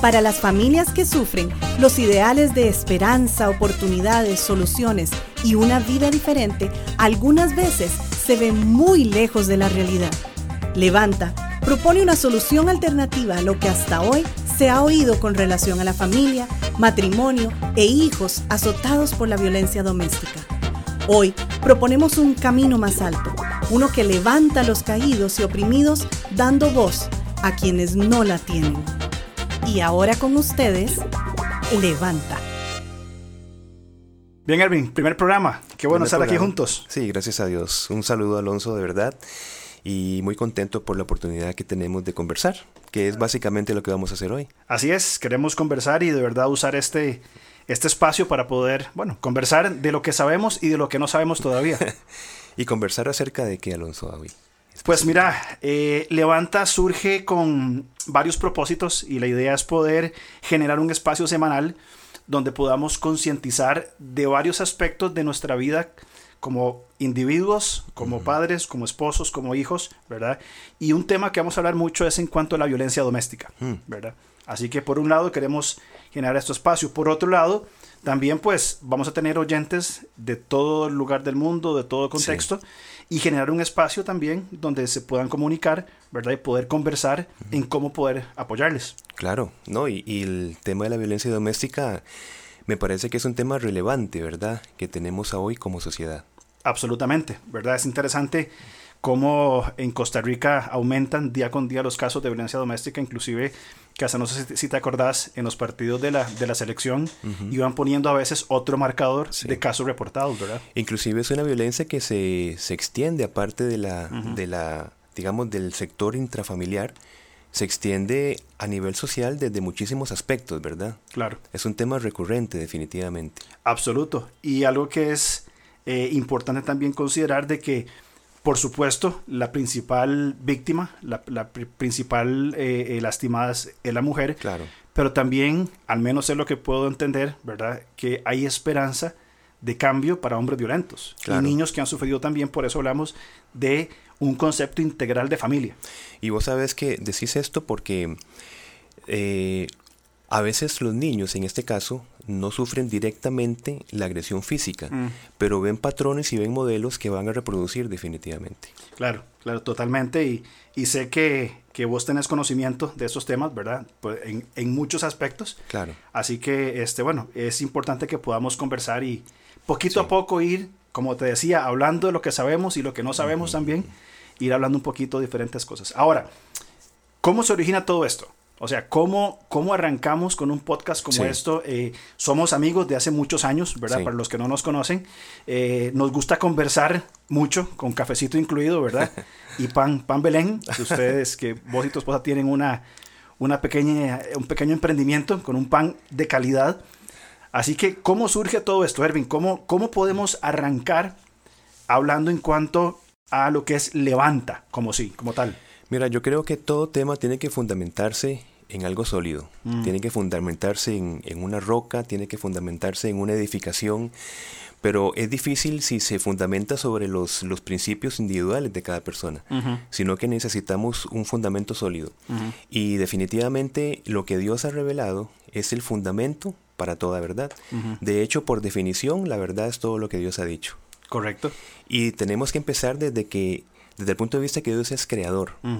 Para las familias que sufren, los ideales de esperanza, oportunidades, soluciones y una vida diferente algunas veces se ven muy lejos de la realidad. Levanta propone una solución alternativa a lo que hasta hoy se ha oído con relación a la familia, matrimonio e hijos azotados por la violencia doméstica. Hoy proponemos un camino más alto, uno que levanta a los caídos y oprimidos dando voz a quienes no la tienen. Y ahora con ustedes, Levanta. Bien, Erwin, primer programa. Qué bueno estar aquí juntos. Sí, gracias a Dios. Un saludo, Alonso, de verdad. Y muy contento por la oportunidad que tenemos de conversar, que es básicamente lo que vamos a hacer hoy. Así es, queremos conversar y de verdad usar este, este espacio para poder, bueno, conversar de lo que sabemos y de lo que no sabemos todavía. y conversar acerca de qué, Alonso, hoy. Pues mira, eh, Levanta surge con varios propósitos y la idea es poder generar un espacio semanal donde podamos concientizar de varios aspectos de nuestra vida como individuos, como padres, como esposos, como hijos, ¿verdad? Y un tema que vamos a hablar mucho es en cuanto a la violencia doméstica, mm. ¿verdad? Así que por un lado queremos generar este espacio, por otro lado también pues vamos a tener oyentes de todo el lugar del mundo, de todo contexto y generar un espacio también donde se puedan comunicar, ¿verdad? Y poder conversar en cómo poder apoyarles. Claro, ¿no? Y, y, el tema de la violencia doméstica me parece que es un tema relevante, ¿verdad? Que tenemos hoy como sociedad. Absolutamente, ¿verdad? Es interesante cómo en Costa Rica aumentan día con día los casos de violencia doméstica, inclusive que hasta no sé si te acordás, en los partidos de la, de la selección iban poniendo a veces otro marcador de casos reportados, ¿verdad? Inclusive es una violencia que se, se extiende aparte de la, de la, digamos, del sector intrafamiliar, se extiende a nivel social desde muchísimos aspectos, ¿verdad? Claro. Es un tema recurrente, definitivamente. Absoluto. Y algo que es eh, importante también considerar de que por supuesto, la principal víctima, la, principal eh, eh, lastimada es la mujer. Claro. Pero también, al menos es lo que puedo entender, ¿verdad? Que hay esperanza de cambio para hombres violentos y niños que han sufrido también. Por eso hablamos de un concepto integral de familia. Y vos sabes que decís esto porque eh, a veces los niños, en este caso, no sufren directamente la agresión física, mm. pero ven patrones y ven modelos que van a reproducir definitivamente. Claro, claro, totalmente. Y, y sé que, que, vos tenés conocimiento de esos temas, ¿verdad? Pues en, en, muchos aspectos. Claro. Así que, este, bueno, es importante que podamos conversar y poquito a poco ir, como te decía, hablando de lo que sabemos y lo que no sabemos también, ir hablando un poquito de diferentes cosas. Ahora, ¿cómo se origina todo esto? O sea, ¿cómo, cómo arrancamos con un podcast como esto? Eh, somos amigos de hace muchos años, ¿verdad? Para los que no nos conocen. Eh, nos gusta conversar mucho, con cafecito incluido, ¿verdad? y pan, pan Belén. Ustedes, que vos y tu esposa tienen una, una pequeña, un pequeño emprendimiento con un pan de calidad. Así que, ¿cómo surge todo esto, Erwin? ¿Cómo, cómo podemos arrancar hablando en cuanto a lo que es levanta, como sí, como tal? Mira, yo creo que todo tema tiene que fundamentarse en algo sólido, mm. tiene que fundamentarse en, una roca, tiene que fundamentarse en una edificación, pero es difícil si se fundamenta sobre los, los principios individuales de cada persona, sino que necesitamos un fundamento sólido. Y definitivamente lo que Dios ha revelado es el fundamento para toda verdad. De hecho, por definición, la verdad es todo lo que Dios ha dicho. Correcto. Y tenemos que empezar desde que desde el punto de vista que Dios es creador, mm.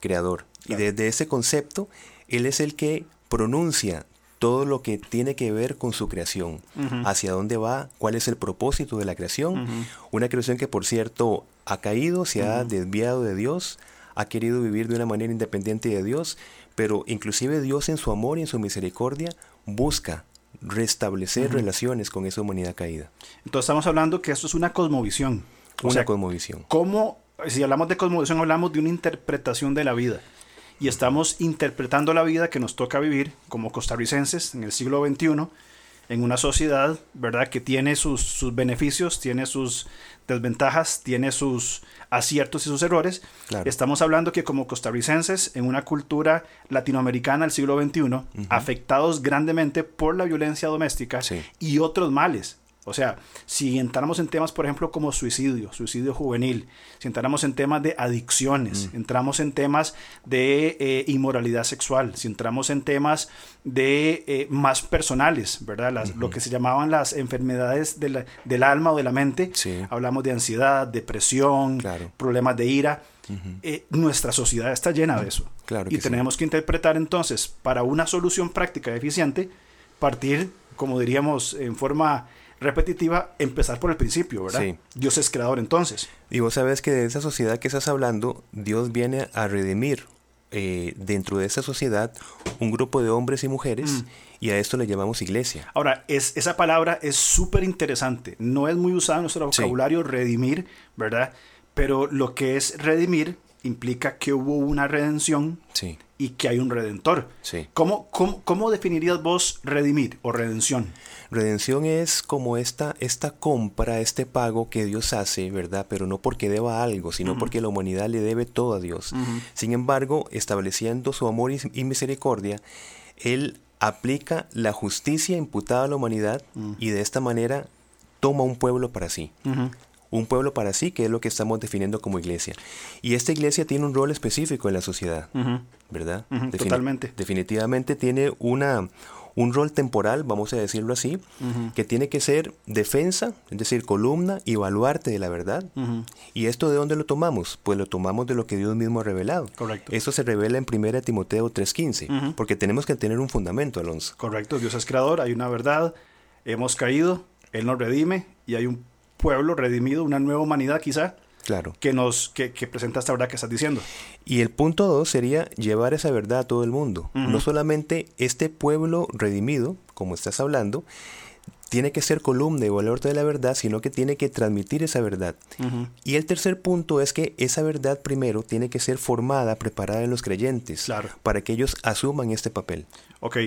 creador. Y desde ese concepto, Él es el que pronuncia todo lo que tiene que ver con su creación, hacia dónde va, cuál es el propósito de la creación. Una creación que, por cierto, ha caído, se ha desviado de Dios, ha querido vivir de una manera independiente de Dios, pero inclusive Dios en su amor y en su misericordia busca restablecer relaciones con esa humanidad caída. Entonces estamos hablando que esto es una cosmovisión. una cosmovisión. ¿Cómo si hablamos de cosmovisión, hablamos de una interpretación de la vida. Y estamos interpretando la vida que nos toca vivir como costarricenses en el siglo XXI, en una sociedad, ¿verdad?, que tiene sus, sus beneficios, tiene sus desventajas, tiene sus aciertos y sus errores. Estamos hablando que como costarricenses, en una cultura latinoamericana del siglo XXI, afectados grandemente por la violencia doméstica y otros males O sea, si entramos en temas, por ejemplo, como suicidio, suicidio juvenil, si entramos en temas de adicciones, Mm. entramos en temas de eh, inmoralidad sexual, si entramos en temas de eh, más personales, ¿verdad? Las- Lo que se llamaban las enfermedades de la- del alma o de la mente, Sí. hablamos de ansiedad, depresión, Claro. problemas de ira. Eh, nuestra sociedad está llena de eso. Claro y sí. tenemos que interpretar entonces, para una solución práctica y eficiente, partir, como diríamos en forma repetitiva, empezar por el principio, ¿verdad? Sí. Dios es creador entonces. Y vos sabes que de esa sociedad que estás hablando, Dios viene a redimir eh, dentro de esa sociedad un grupo de hombres y mujeres Mm. y a esto le llamamos iglesia. Ahora, es, esa palabra es súper interesante. No es muy usada en nuestro Sí. vocabulario, redimir, ¿verdad? Pero lo que es redimir implica que hubo una redención Sí, y que hay un redentor. sí. ¿Cómo, cómo, cómo definirías vos redimir o redención? Redención es como esta, esta compra, este pago que Dios hace, ¿verdad? Pero no porque deba algo, sino porque la humanidad le debe todo a Dios. Sin embargo, estableciendo su amor y, y misericordia, Él aplica la justicia imputada a la humanidad y de esta manera toma un pueblo para sí. Un pueblo para sí, que es lo que estamos definiendo como iglesia. Y esta iglesia tiene un rol específico en la sociedad, ¿verdad? Totalmente. Definitivamente tiene una, un rol temporal, vamos a decirlo así, que tiene que ser defensa, es decir, columna y baluarte de la verdad. ¿Y esto de dónde lo tomamos? Pues lo tomamos de lo que Dios mismo ha revelado. Correcto. Eso se revela en 1 Timoteo 3.15, porque tenemos que tener un fundamento, Alonso. Correcto, Dios es creador, hay una verdad, hemos caído, Él nos redime y hay un pueblo redimido, una nueva humanidad quizá, Claro. que nos que, que presenta esta verdad que estás diciendo. Y el punto dos sería llevar esa verdad a todo el mundo. No solamente este pueblo redimido, como estás hablando, tiene que ser columna y valor de la verdad, sino que tiene que transmitir esa verdad. Y el tercer punto es que esa verdad primero tiene que ser formada, preparada en los creyentes, Claro. para que ellos asuman este papel. Ok,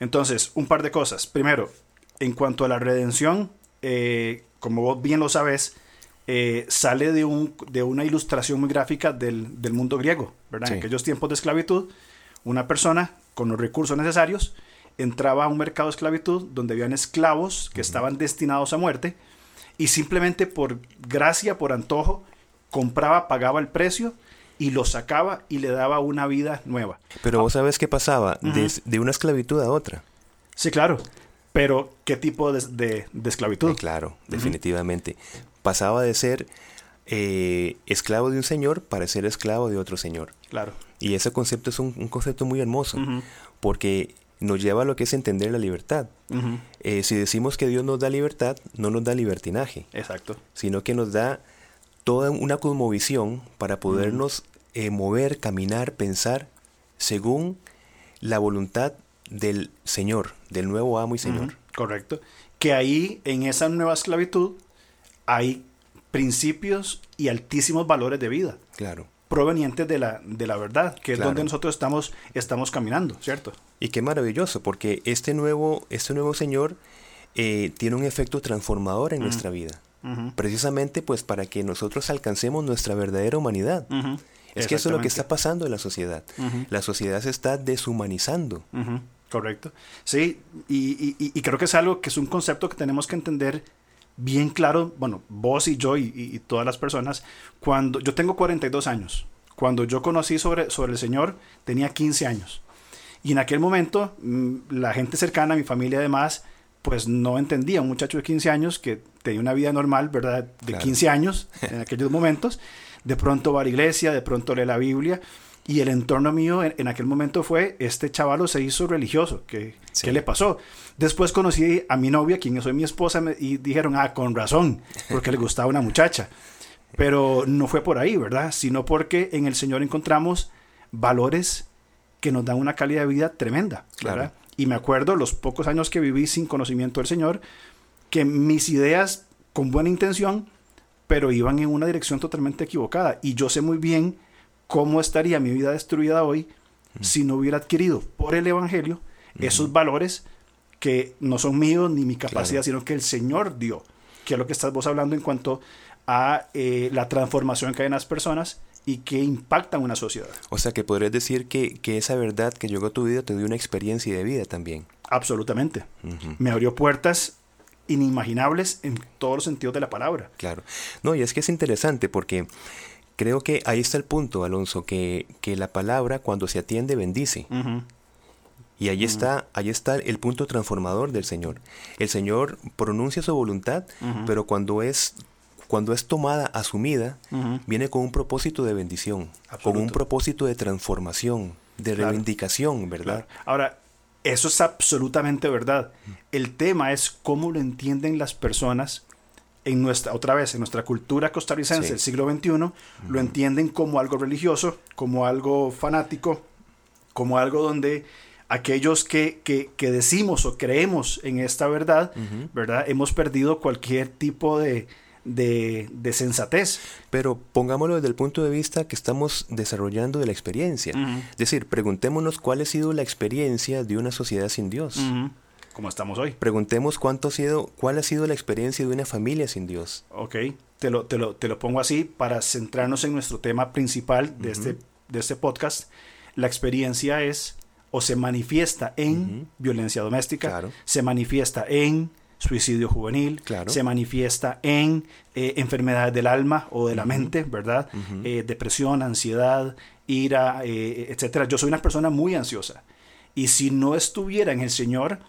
entonces, un par de cosas. Primero, en cuanto a la redención, eh, como vos bien lo sabes, eh, sale de, un, de una ilustración muy gráfica del, del mundo griego, ¿verdad? En aquellos tiempos de esclavitud, una persona con los recursos necesarios entraba a un mercado de esclavitud donde habían esclavos que estaban destinados a muerte y simplemente por gracia, por antojo, compraba, pagaba el precio y lo sacaba y le daba una vida nueva. Pero vos sabes qué pasaba de, de una esclavitud a otra. Sí, claro. Pero, ¿qué tipo de, de- de esclavitud? Eh, claro, definitivamente. Pasaba de ser eh, esclavo de un señor para ser esclavo de otro señor. Claro. Y ese concepto es un, un concepto muy hermoso, porque nos lleva a lo que es entender la libertad. Eh, si decimos que Dios nos da libertad, no nos da libertinaje, Exacto. sino que nos da toda una cosmovisión para podernos eh, mover, caminar, pensar según la voluntad del Señor, del nuevo amo y Señor. Correcto. Que ahí, en esa nueva esclavitud, hay principios y altísimos valores de vida Claro. provenientes de la, de la verdad, que es donde nosotros estamos, estamos caminando, ¿cierto? Y qué maravilloso, porque este nuevo, este nuevo Señor eh, tiene un efecto transformador en nuestra vida. Precisamente pues para que nosotros alcancemos nuestra verdadera humanidad. Es que eso es lo que está pasando en la sociedad. La sociedad se está deshumanizando. Correcto. Sí, y, y- y- creo que es algo que es un concepto que tenemos que entender bien claro, bueno, vos y yo y, y- todas las personas, cuando yo tengo 42 años, cuando yo conocí sobre, sobre el Señor tenía 15 años. Y en aquel momento mm, la gente cercana, mi familia además, pues no entendía, un muchacho de 15 años que tenía una vida normal, ¿verdad? De Claro. 15 años en aquellos momentos, de pronto va a la iglesia, de pronto lee la Biblia. Y el entorno mío en, en aquel momento fue, este chavalo se hizo religioso, ¿qué, Sí. ¿qué le pasó? Después conocí a mi novia, quien soy mi esposa, me- y dijeron, ah, con razón, porque le gustaba una muchacha. Pero no fue por ahí, ¿verdad? Sino porque en el Señor encontramos valores que nos dan una calidad de vida tremenda, Claro. ¿verdad? Y me acuerdo los pocos años que viví sin conocimiento del Señor, que mis ideas con buena intención, pero iban en una dirección totalmente equivocada. Y yo sé muy bien cómo estaría mi vida destruida hoy si no hubiera adquirido por el Evangelio esos valores que no son míos ni mi capacidad, Claro. sino que el Señor dio, que es lo que estás vos hablando en cuanto a eh, la transformación que hay en las personas y que impactan una sociedad. O sea que podrías decir que, que esa verdad que llegó a tu vida te dio una experiencia de vida también. Absolutamente. Ujú. Me abrió puertas inimaginables en todos los sentidos de la palabra. Claro. No, y es que es interesante porque creo que ahí está el punto, Alonso, que, que la palabra cuando se atiende bendice. Y ahí está, ahí está el punto transformador del Señor. El Señor pronuncia su voluntad, pero cuando es cuando es tomada, asumida, viene con un propósito de bendición, con un propósito de transformación, de reivindicación, ¿verdad? Ahora, eso es absolutamente verdad. El tema es cómo lo entienden las personas en nuestra, otra vez, en nuestra cultura costarricense del siglo XXI, lo entienden como algo religioso, como algo fanático, como algo donde aquellos que, que, decimos o creemos en esta verdad, ¿verdad? Hemos perdido cualquier tipo de, de, sensatez. Pero pongámoslo desde el punto de vista que estamos desarrollando de la experiencia. Es decir, preguntémonos cuál ha sido la experiencia de una sociedad sin Dios. Como estamos hoy. Preguntemos cuánto ha sido, cuál ha sido la experiencia de una familia sin Dios. Ok, te lo, te lo, te lo pongo así para centrarnos en nuestro tema principal de, este, de este podcast. La experiencia es o se manifiesta en violencia doméstica, se manifiesta en suicidio juvenil, se manifiesta en eh, enfermedades del alma o de la mente, ¿verdad? Eh, depresión, ansiedad, ira, eh, etcétera. Yo soy una persona muy ansiosa y si no estuviera en el Señor,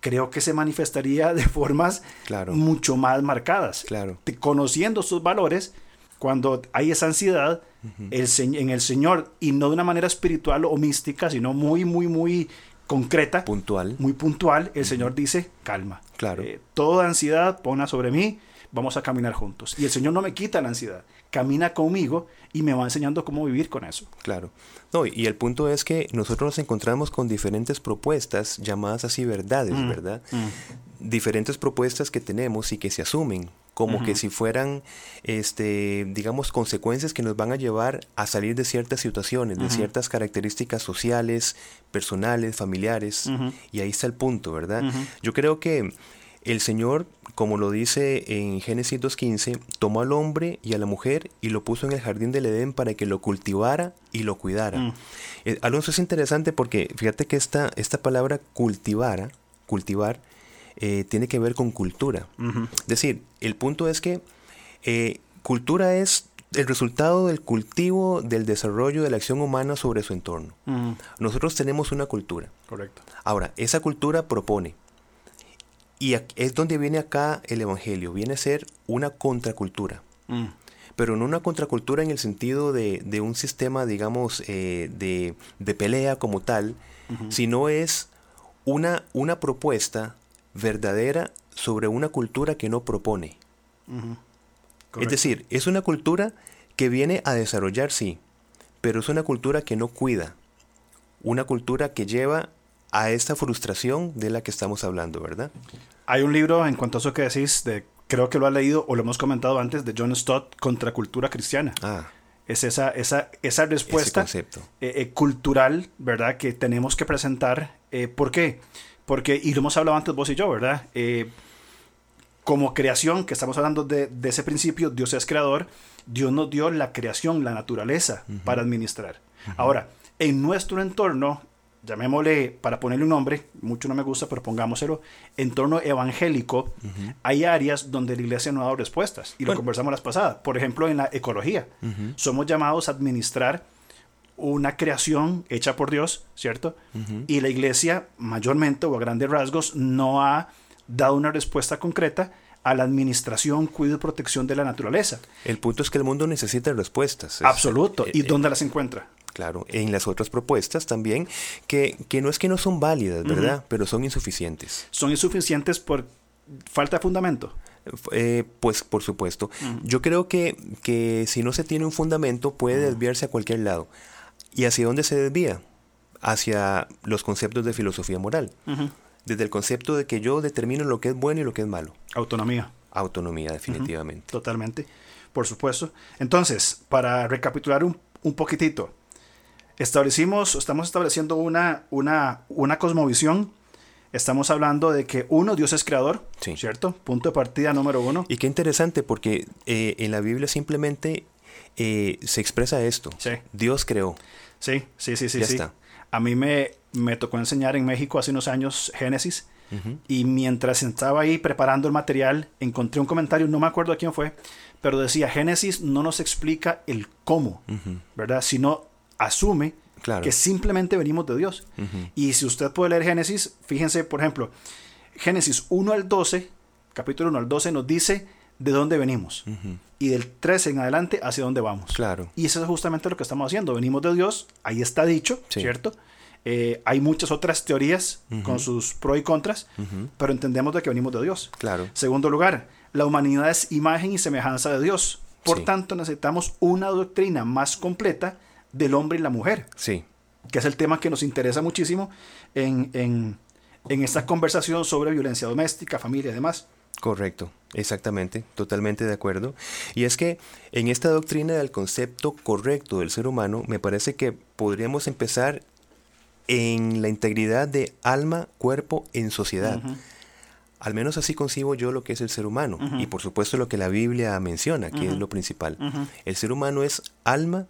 creo que se manifestaría de formas mucho más marcadas. Claro. Conociendo sus valores, cuando hay esa ansiedad el, en el Señor y no de una manera espiritual o mística, sino muy, muy, muy concreta, puntual, muy puntual, el Señor dice, calma. Claro. Eh, toda ansiedad pona sobre mí, vamos a caminar juntos. Y el Señor no me quita la ansiedad, camina conmigo y me va enseñando cómo vivir con eso. Claro. No, y el punto es que nosotros nos encontramos con diferentes propuestas llamadas así verdades, mm, ¿verdad? Mm. Diferentes propuestas que tenemos y que se asumen como que si fueran, este, digamos, consecuencias que nos van a llevar a salir de ciertas situaciones, de ciertas características sociales, personales, familiares, y ahí está el punto, ¿verdad? Yo creo que el Señor, como lo dice en Génesis 2.15, tomó al hombre y a la mujer y lo puso en el jardín del Edén para que lo cultivara y lo cuidara. Mm. Eh, Alonso es interesante porque fíjate que esta, esta palabra cultivara, cultivar, eh, tiene que ver con cultura. Es decir, el punto es que eh, cultura es el resultado del cultivo, del desarrollo de la acción humana sobre su entorno. Nosotros tenemos una cultura. Correcto. Ahora, esa cultura propone. Y es donde viene acá el Evangelio. Viene a ser una contracultura. Mm. Pero no una contracultura en el sentido de, un sistema, digamos, eh, de, pelea como tal, sino es una, una propuesta verdadera sobre una cultura que no propone. Es decir, es una cultura que viene a desarrollar, sí, pero es una cultura que no cuida. Una cultura que lleva a esta frustración de la que estamos hablando, ¿verdad? Hay un libro, en cuanto a eso que decís, de, creo que lo ha leído o lo hemos comentado antes, de John Stott, Contra Cultura Cristiana. Ah. Es esa, esa, esa respuesta eh, eh, cultural, ¿verdad?, que tenemos que presentar. Eh, ¿Por qué? Porque, y lo hemos hablado antes vos y yo, ¿verdad? Eh, como creación, que estamos hablando de, ese principio, Dios es creador, Dios nos dio la creación, la naturaleza para administrar. Ahora, en nuestro entorno, llamémosle, para ponerle un nombre, mucho no me gusta, pero pongámoselo, entorno evangélico, hay áreas donde la iglesia no ha dado respuestas, y lo conversamos las pasadas. Por ejemplo, en la ecología, somos llamados a administrar una creación hecha por Dios, ¿cierto? Y la iglesia, mayormente o a grandes rasgos, no ha dado una respuesta concreta a la administración, cuidado y protección de la naturaleza. El punto es que el mundo necesita respuestas. Absoluto. ¿Y eh, dónde las encuentra? Claro, en las otras propuestas también, que, que no es que no son válidas, ¿verdad? Pero son insuficientes. Son insuficientes por falta de fundamento. Eh, pues por supuesto. Yo creo que, que si no se tiene un fundamento puede desviarse a cualquier lado. ¿Y hacia dónde se desvía? Hacia los conceptos de filosofía moral. Desde el concepto de que yo determino lo que es bueno y lo que es malo. Autonomía. Autonomía, definitivamente. Totalmente. Por supuesto. Entonces, para recapitular un, un poquitito, establecimos, estamos estableciendo una, una, una cosmovisión Estamos hablando de que uno, Dios es creador, ¿cierto? Punto de partida número uno. Y qué interesante porque eh, en la Biblia simplemente eh, se expresa esto. Dios creó. Sí, sí, sí, sí. Ya está. A mí me, me tocó enseñar en México hace unos años Génesis Y mientras estaba ahí preparando el material, encontré un comentario, no me acuerdo a quién fue, pero decía, Génesis no nos explica el cómo, ¿verdad? Sino asume que simplemente venimos de Dios. Y si usted puede leer Génesis, fíjense, por ejemplo, Génesis 1 al 12, capítulo 1 al 12 nos dice de dónde venimos. Y del 13 en adelante hacia dónde vamos. Claro. Y eso es justamente lo que estamos haciendo. Venimos de Dios, ahí está dicho, ¿cierto? Eh, hay muchas otras teorías con sus pros y contras, pero entendemos de que venimos de Dios. Claro. Segundo lugar, la humanidad es imagen y semejanza de Dios. Por tanto, necesitamos una doctrina más completa del hombre y la mujer. Sí. Que es el tema que nos interesa muchísimo en, en, en esta conversación sobre violencia doméstica, familia y demás. Correcto, exactamente, totalmente de acuerdo. Y es que en esta doctrina del concepto correcto del ser humano, me parece que podríamos empezar en la integridad de alma, cuerpo, en sociedad. Al menos así concibo yo lo que es el ser humano. Y por supuesto lo que la Biblia menciona, que es lo principal. El ser humano es alma,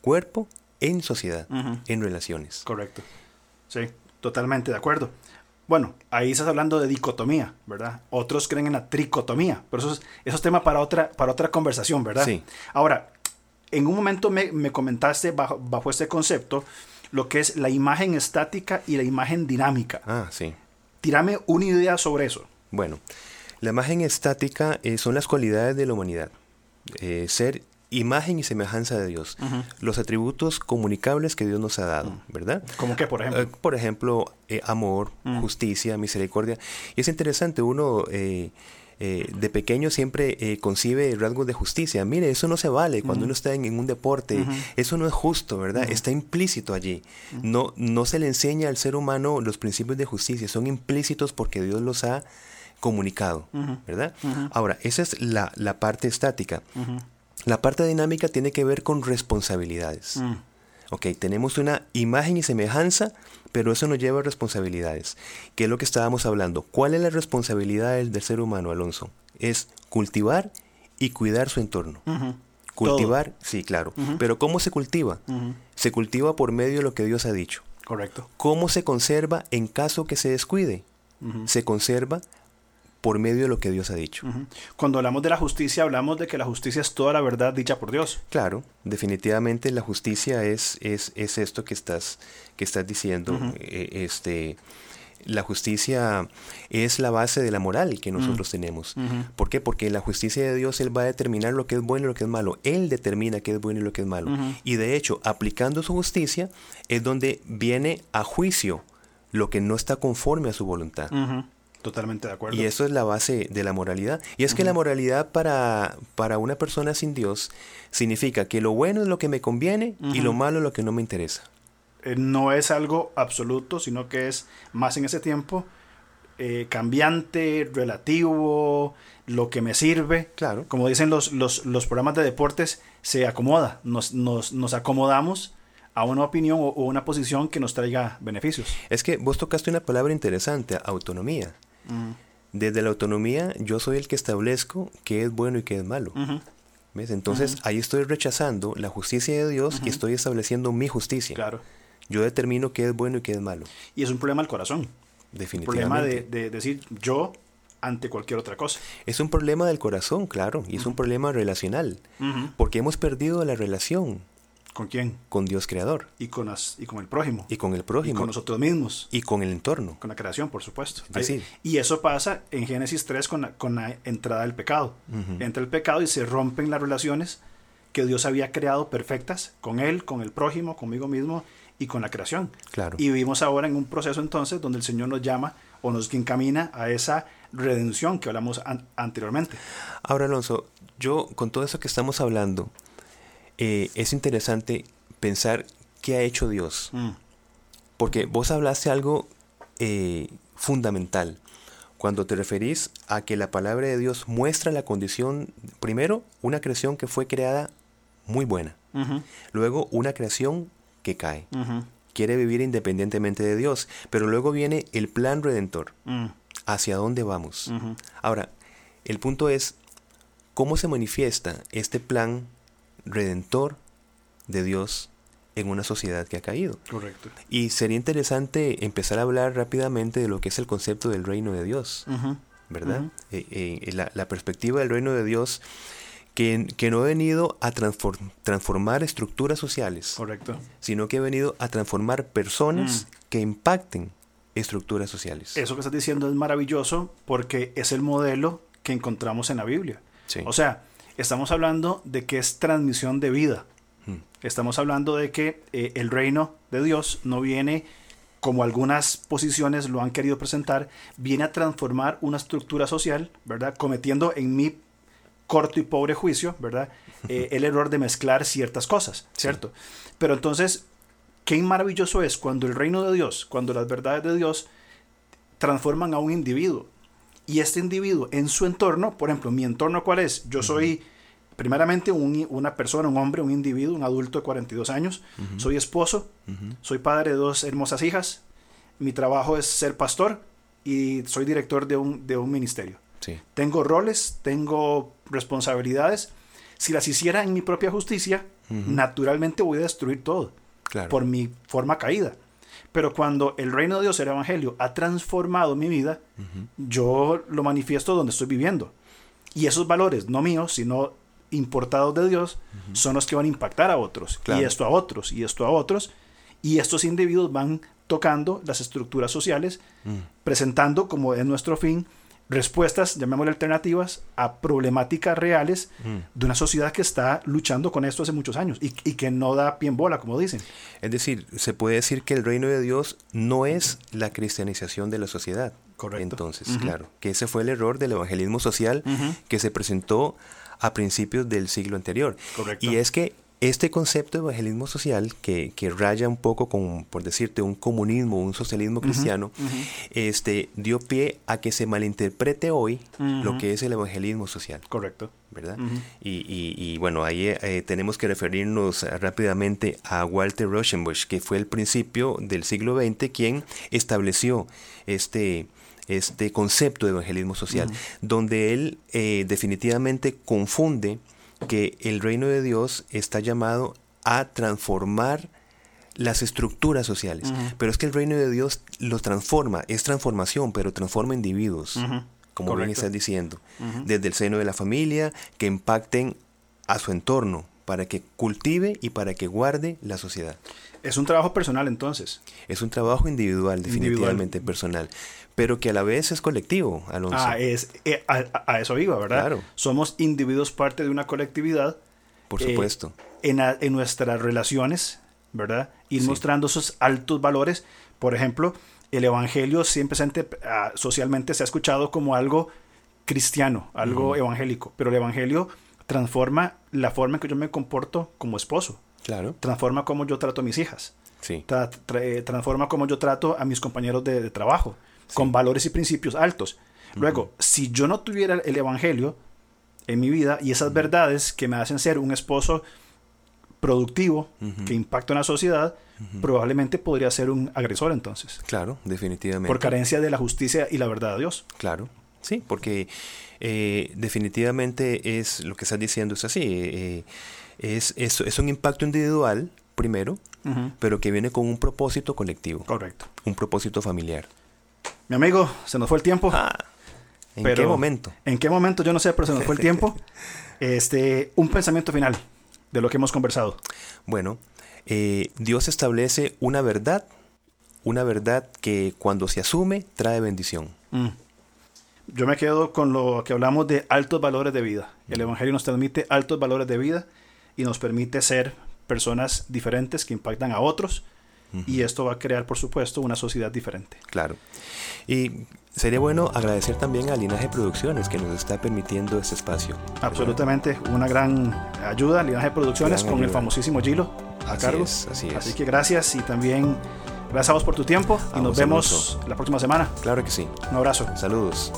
cuerpo, en sociedad, en relaciones. Correcto. Sí, totalmente de acuerdo. Bueno, ahí estás hablando de dicotomía, ¿verdad? Otros creen en la tricotomía, pero eso es, eso es tema para otra, para otra conversación, ¿verdad? Sí. Ahora, en un momento me, me comentaste bajo, bajo este concepto lo que es la imagen estática y la imagen dinámica. Ah, sí. Tírame una idea sobre eso. Bueno, la imagen estática eh, son las cualidades de la humanidad. Eh, ser imagen y semejanza de Dios. Los atributos comunicables que Dios nos ha dado, ¿verdad? ¿Cómo que, por ejemplo? Eh, por ejemplo, amor, justicia, misericordia. Y es interesante, uno eh, de pequeño siempre eh, concibe rasgos de justicia. Mire, eso no se vale cuando uno está en, un deporte. Eso no es justo, ¿verdad? Está implícito allí. No, no se le enseña al ser humano los principios de justicia. Son implícitos porque Dios los ha comunicado, ¿verdad? Ahora, esa es la, la parte estática. La parte dinámica tiene que ver con responsabilidades. Ok, tenemos una imagen y semejanza, pero eso nos lleva a responsabilidades. ¿Qué es lo que estábamos hablando? ¿Cuál es la responsabilidad del, ser humano, Alonso? Es cultivar y cuidar su entorno. Cultivar, sí, claro. Pero ¿cómo se cultiva? Se cultiva por medio de lo que Dios ha dicho. Correcto. ¿Cómo se conserva en caso que se descuide? Se conserva por medio de lo que Dios ha dicho. Cuando hablamos de la justicia, hablamos de que la justicia es toda la verdad dicha por Dios. Claro, definitivamente la justicia es, es, es esto que estás, que estás diciendo. Eh, este, la justicia es la base de la moral que nosotros tenemos. ¿Por qué? Porque la justicia de Dios Él va a determinar lo que es bueno y lo que es malo. Él determina qué es bueno y lo que es malo. Y de hecho, aplicando su justicia es donde viene a juicio lo que no está conforme a su voluntad. Totalmente de acuerdo. Y eso es la base de la moralidad. Y es que la moralidad para, para una persona sin Dios significa que lo bueno es lo que me conviene y lo malo es lo que no me interesa. Eh, no es algo absoluto, sino que es más en ese tiempo eh, cambiante, relativo, lo que me sirve. Claro. Como dicen los, los, programas de deportes, se acomoda. Nos, nos, nos acomodamos a una opinión o, una posición que nos traiga beneficios. Es que vos tocaste una palabra interesante, autonomía. Desde la autonomía, yo soy el que establezco qué es bueno y qué es malo. ¿Ves? Entonces, ahí estoy rechazando la justicia de Dios y estoy estableciendo mi justicia. Claro. Yo determino qué es bueno y qué es malo. Y es un problema del corazón. Definitivamente. Un problema de, decir yo ante cualquier otra cosa. Es un problema del corazón, claro, y es un problema relacional, porque hemos perdido la relación. ¿Con quién? Con Dios creador. Y con, y con el prójimo. Y con el prójimo. Y con nosotros mismos. Y con el entorno. Con la creación, por supuesto. Y eso pasa en Génesis 3 con la, con la entrada del pecado. Entra el pecado y se rompen las relaciones que Dios había creado perfectas con Él, con el prójimo, conmigo mismo y con la creación. Claro. Y vivimos ahora en un proceso entonces donde el Señor nos llama o nos encamina a esa redención que hablamos anteriormente. Ahora, Alonso, yo con todo eso que estamos hablando, eh, es interesante pensar qué ha hecho Dios. Mm. Porque vos hablaste algo eh, fundamental cuando te referís a que la palabra de Dios muestra la condición, primero, una creación que fue creada muy buena, luego una creación que cae, quiere vivir independientemente de Dios, pero luego viene el plan redentor, mm. hacia dónde vamos. Ahora, el punto es, ¿cómo se manifiesta este plan redentor de Dios en una sociedad que ha caído. Correcto. Y sería interesante empezar a hablar rápidamente de lo que es el concepto del reino de Dios, ¿verdad? Eh, eh, la, perspectiva del reino de Dios que, que no ha venido a transformar estructuras sociales, Correcto. sino que ha venido a transformar personas mm. que impacten estructuras sociales. Eso que estás diciendo es maravilloso porque es el modelo que encontramos en la Biblia. O sea, estamos hablando de que es transmisión de vida. Hmm. Estamos hablando de que eh, el reino de Dios no viene como algunas posiciones lo han querido presentar, viene a transformar una estructura social, ¿verdad? Cometiendo en mi corto y pobre juicio, ¿verdad? Eh, el error de mezclar ciertas cosas, ¿cierto? Pero entonces, qué maravilloso es cuando el reino de Dios, cuando las verdades de Dios transforman a un individuo. Y este individuo en su entorno, por ejemplo, mi entorno cuál es? Yo soy primeramente una persona, un hombre, un individuo, un adulto de 42 años. Soy esposo, soy padre de dos hermosas hijas. Mi trabajo es ser pastor y soy director de un, de un ministerio. Tengo roles, tengo responsabilidades. Si las hiciera en mi propia justicia, naturalmente voy a destruir todo por mi forma caída. Pero cuando el reino de Dios, el Evangelio, ha transformado mi vida, yo lo manifiesto donde estoy viviendo. Y esos valores, no míos, sino importados de Dios, son los que van a impactar a otros. Y esto a otros, y esto a otros. Y estos individuos van tocando las estructuras sociales, presentando, como es nuestro fin, respuestas, llamémosle alternativas, a problemáticas reales mm. de una sociedad que está luchando con esto hace muchos años y, que no da pie en bola, como dicen. Es decir, se puede decir que el reino de Dios no es la cristianización de la sociedad. Correcto. Entonces, claro, que ese fue el error del evangelismo social que se presentó a principios del siglo anterior. Correcto. Y es que este concepto de evangelismo social, que, raya un poco con, por decirte, un comunismo, un socialismo cristiano, este, dio pie a que se malinterprete hoy lo que es el evangelismo social. Correcto. ¿Verdad? y, bueno, ahí eh, tenemos que referirnos rápidamente a Walter Rauschenbusch, que fue el principio del siglo XX quien estableció este, este concepto de evangelismo social, donde él eh, definitivamente confunde que el reino de Dios está llamado a transformar las estructuras sociales. Pero es que el reino de Dios los transforma, es transformación, pero transforma individuos, como bien estás diciendo, desde el seno de la familia, que impacten a su entorno, para que cultive y para que guarde la sociedad. Es un trabajo personal entonces. Es un trabajo individual, definitivamente personal, pero que a la vez es colectivo, Alonso. Ah, es, eh, a, eso iba, ¿verdad? Claro. Somos individuos parte de una colectividad. Por supuesto. Eh, en, en, nuestras relaciones, ¿verdad? Ir mostrando esos altos valores. Por ejemplo, el Evangelio siempre ah, socialmente se ha escuchado como algo cristiano, algo evangélico, pero el Evangelio transforma la forma en que yo me comporto como esposo. Claro. Transforma cómo yo trato a mis hijas. Sí. Eh, transforma cómo yo trato a mis compañeros de, trabajo, con valores y principios altos. Luego, si yo no tuviera el Evangelio en mi vida y esas verdades que me hacen ser un esposo productivo, que impacta en la sociedad, probablemente podría ser un agresor entonces. Claro, definitivamente. Por carencia de la justicia y la verdad de Dios. Claro, sí, porque eh, definitivamente es lo que estás diciendo, es así. Eh, es, es, un impacto individual, primero, pero que viene con un propósito colectivo. Correcto. Un propósito familiar. Mi amigo, se nos fue el tiempo. Ah, ¿En qué momento? ¿En qué momento? Yo no sé, pero se nos fue el tiempo. Este, un pensamiento final de lo que hemos conversado. Bueno, eh, Dios establece una verdad, una verdad que cuando se asume trae bendición. Mm. Yo me quedo con lo que hablamos de altos valores de vida. El Evangelio nos transmite altos valores de vida y nos permite ser personas diferentes que impactan a otros. Y esto va a crear, por supuesto, una sociedad diferente. Claro. Y sería bueno agradecer también a Linaje Producciones que nos está permitiendo este espacio. Absolutamente, una gran ayuda, Linaje Producciones, con el famosísimo Gilo a cargo. así es. Así que gracias y también gracias a vos por tu tiempo y nos vemos la próxima semana. Claro que sí. Un abrazo. Saludos.